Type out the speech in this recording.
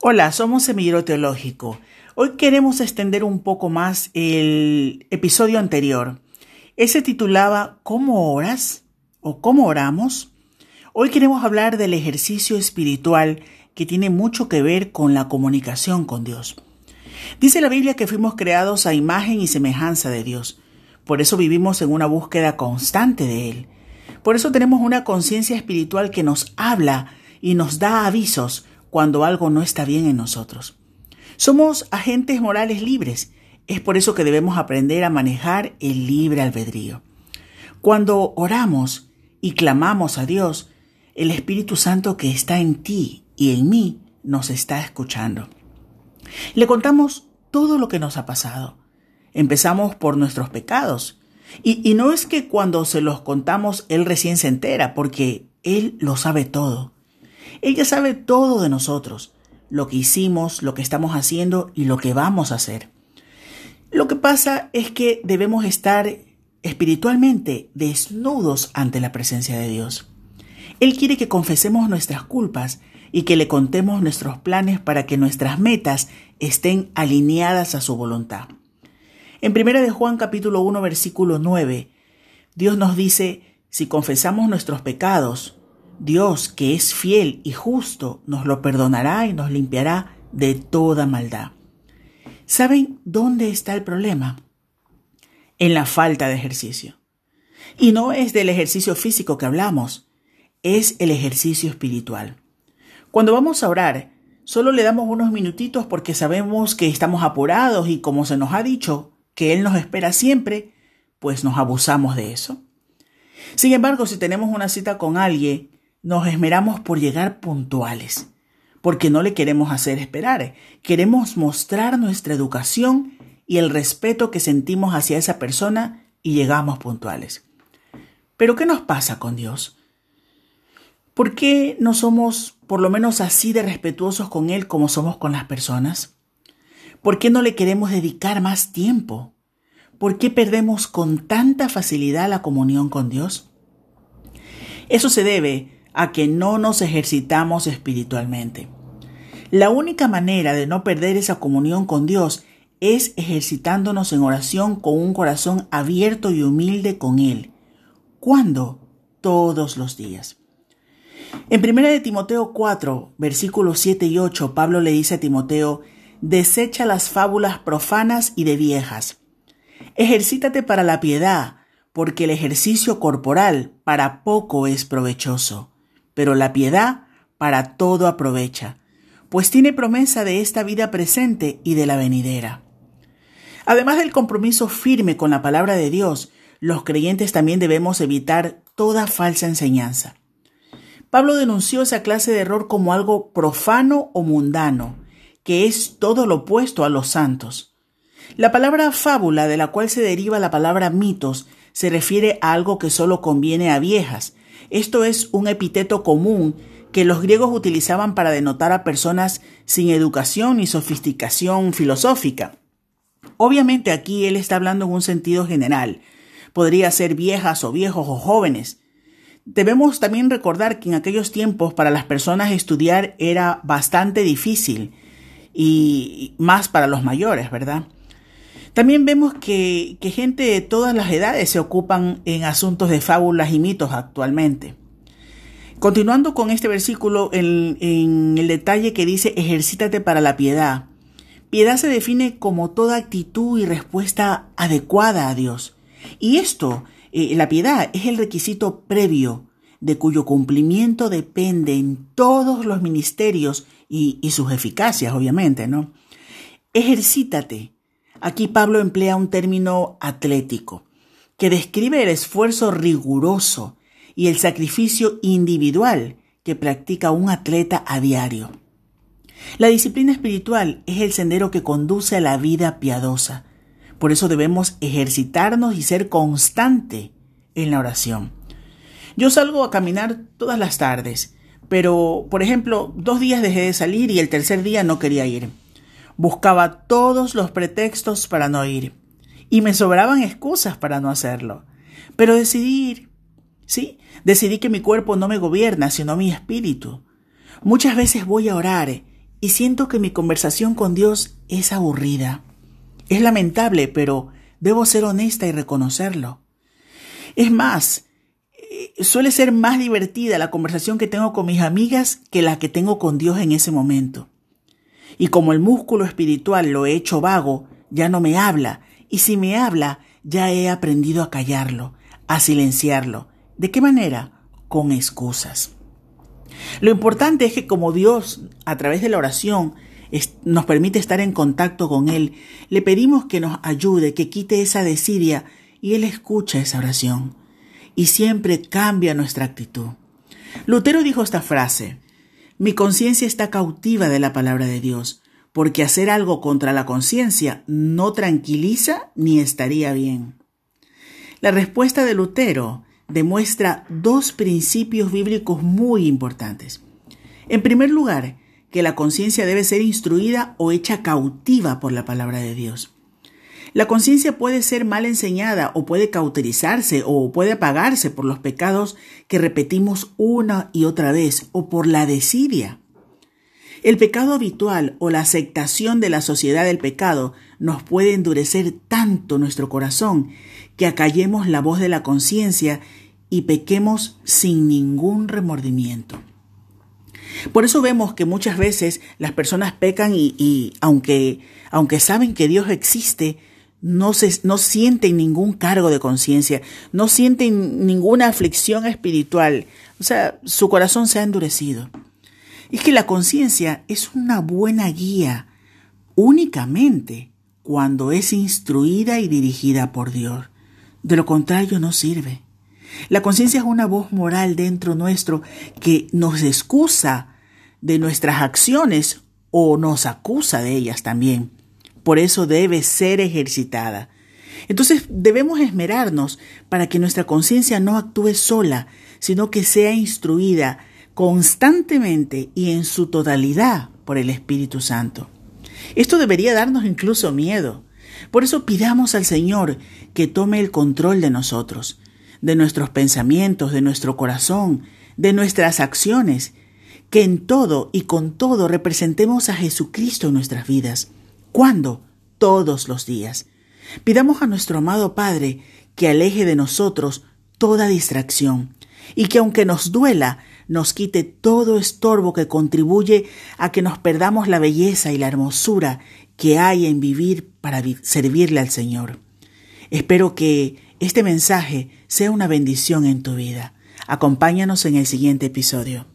Hola, somos Semillero Teológico. Hoy queremos extender un poco más el episodio anterior. Ese titulaba ¿Cómo oras? o ¿Cómo oramos? Hoy queremos hablar del ejercicio espiritual que tiene mucho que ver con la comunicación con Dios. Dice la Biblia que fuimos creados a imagen y semejanza de Dios. Por eso vivimos en una búsqueda constante de Él. Por eso tenemos una conciencia espiritual que nos habla y nos da avisos cuando algo no está bien en nosotros. Somos agentes morales libres. Es por eso que debemos aprender a manejar el libre albedrío. Cuando oramos y clamamos a Dios, el Espíritu Santo que está en ti y en mí nos está escuchando. Le contamos todo lo que nos ha pasado. Empezamos por nuestros pecados. Y, y, no es que cuando se los contamos Él recién se entera, porque Él lo sabe todo. Ella sabe todo de nosotros, lo que hicimos, lo que estamos haciendo y lo que vamos a hacer. Lo que pasa es que debemos estar espiritualmente desnudos ante la presencia de Dios. Él quiere que confesemos nuestras culpas y que le contemos nuestros planes para que nuestras metas estén alineadas a su voluntad. En 1 de Juan capítulo 1 versículo 9, Dios nos dice, si confesamos nuestros pecados, Dios, que es fiel y justo, nos lo perdonará y nos limpiará de toda maldad. ¿Saben dónde está el problema? En la falta de ejercicio. Y no es del ejercicio físico que hablamos, es el ejercicio espiritual. Cuando vamos a orar, solo le damos unos minutitos porque sabemos que estamos apurados y como se nos ha dicho que Él nos espera siempre, pues nos abusamos de eso. Sin embargo, si tenemos una cita con alguien nos esmeramos por llegar puntuales, porque no le queremos hacer esperar, queremos mostrar nuestra educación y el respeto que sentimos hacia esa persona y llegamos puntuales. Pero ¿qué nos pasa con Dios? ¿Por qué no somos por lo menos así de respetuosos con Él como somos con las personas? ¿Por qué no le queremos dedicar más tiempo? ¿Por qué perdemos con tanta facilidad la comunión con Dios? Eso se debe a que no nos ejercitamos espiritualmente. La única manera de no perder esa comunión con Dios es ejercitándonos en oración con un corazón abierto y humilde con Él. ¿Cuándo? Todos los días. En 1 de Timoteo 4, versículos 7 y 8, Pablo le dice a Timoteo, desecha las fábulas profanas y de viejas. Ejercítate para la piedad, porque el ejercicio corporal para poco es provechoso pero la piedad para todo aprovecha, pues tiene promesa de esta vida presente y de la venidera. Además del compromiso firme con la palabra de Dios, los creyentes también debemos evitar toda falsa enseñanza. Pablo denunció esa clase de error como algo profano o mundano, que es todo lo opuesto a los santos. La palabra fábula, de la cual se deriva la palabra mitos, se refiere a algo que solo conviene a viejas, esto es un epíteto común que los griegos utilizaban para denotar a personas sin educación ni sofisticación filosófica. Obviamente aquí él está hablando en un sentido general. Podría ser viejas o viejos o jóvenes. Debemos también recordar que en aquellos tiempos para las personas estudiar era bastante difícil y más para los mayores, ¿verdad? También vemos que, gente de todas las edades se ocupan en asuntos de fábulas y mitos actualmente. Continuando con este versículo, en, en, el detalle que dice ejercítate para la piedad. Piedad se define como toda actitud y respuesta adecuada a Dios. Y esto, eh, la piedad, es el requisito previo de cuyo cumplimiento dependen todos los ministerios y, y sus eficacias, obviamente, ¿no? Ejercítate Aquí Pablo emplea un término atlético, que describe el esfuerzo riguroso y el sacrificio individual que practica un atleta a diario. La disciplina espiritual es el sendero que conduce a la vida piadosa. Por eso debemos ejercitarnos y ser constante en la oración. Yo salgo a caminar todas las tardes, pero, por ejemplo, dos días dejé de salir y el tercer día no quería ir. Buscaba todos los pretextos para no ir. Y me sobraban excusas para no hacerlo. Pero decidí ir. Sí, decidí que mi cuerpo no me gobierna, sino mi espíritu. Muchas veces voy a orar y siento que mi conversación con Dios es aburrida. Es lamentable, pero debo ser honesta y reconocerlo. Es más, eh, suele ser más divertida la conversación que tengo con mis amigas que la que tengo con Dios en ese momento. Y como el músculo espiritual lo he hecho vago, ya no me habla, y si me habla, ya he aprendido a callarlo, a silenciarlo. ¿De qué manera? Con excusas. Lo importante es que como Dios, a través de la oración, nos permite estar en contacto con Él, le pedimos que nos ayude, que quite esa desidia, y Él escucha esa oración. Y siempre cambia nuestra actitud. Lutero dijo esta frase, mi conciencia está cautiva de la palabra de Dios, porque hacer algo contra la conciencia no tranquiliza ni estaría bien. La respuesta de Lutero demuestra dos principios bíblicos muy importantes. En primer lugar, que la conciencia debe ser instruida o hecha cautiva por la palabra de Dios. La conciencia puede ser mal enseñada o puede cauterizarse o puede apagarse por los pecados que repetimos una y otra vez o por la desidia. El pecado habitual o la aceptación de la sociedad del pecado nos puede endurecer tanto nuestro corazón que acallemos la voz de la conciencia y pequemos sin ningún remordimiento. Por eso vemos que muchas veces las personas pecan y, aunque, aunque saben que Dios existe, no, se, no sienten ningún cargo de conciencia, no sienten ninguna aflicción espiritual, o sea, su corazón se ha endurecido. Es que la conciencia es una buena guía únicamente cuando es instruida y dirigida por Dios. De lo contrario no sirve. La conciencia es una voz moral dentro nuestro que nos excusa de nuestras acciones o nos acusa de ellas también. Por eso debe ser ejercitada. Entonces debemos esmerarnos para que nuestra conciencia no actúe sola, sino que sea instruida constantemente y en su totalidad por el Espíritu Santo. Esto debería darnos incluso miedo. Por eso pidamos al Señor que tome el control de nosotros, de nuestros pensamientos, de nuestro corazón, de nuestras acciones, que en todo y con todo representemos a Jesucristo en nuestras vidas. ¿Cuándo? Todos los días. Pidamos a nuestro amado Padre que aleje de nosotros toda distracción y que aunque nos duela, nos quite todo estorbo que contribuye a que nos perdamos la belleza y la hermosura que hay en vivir para servirle al Señor. Espero que este mensaje sea una bendición en tu vida. Acompáñanos en el siguiente episodio.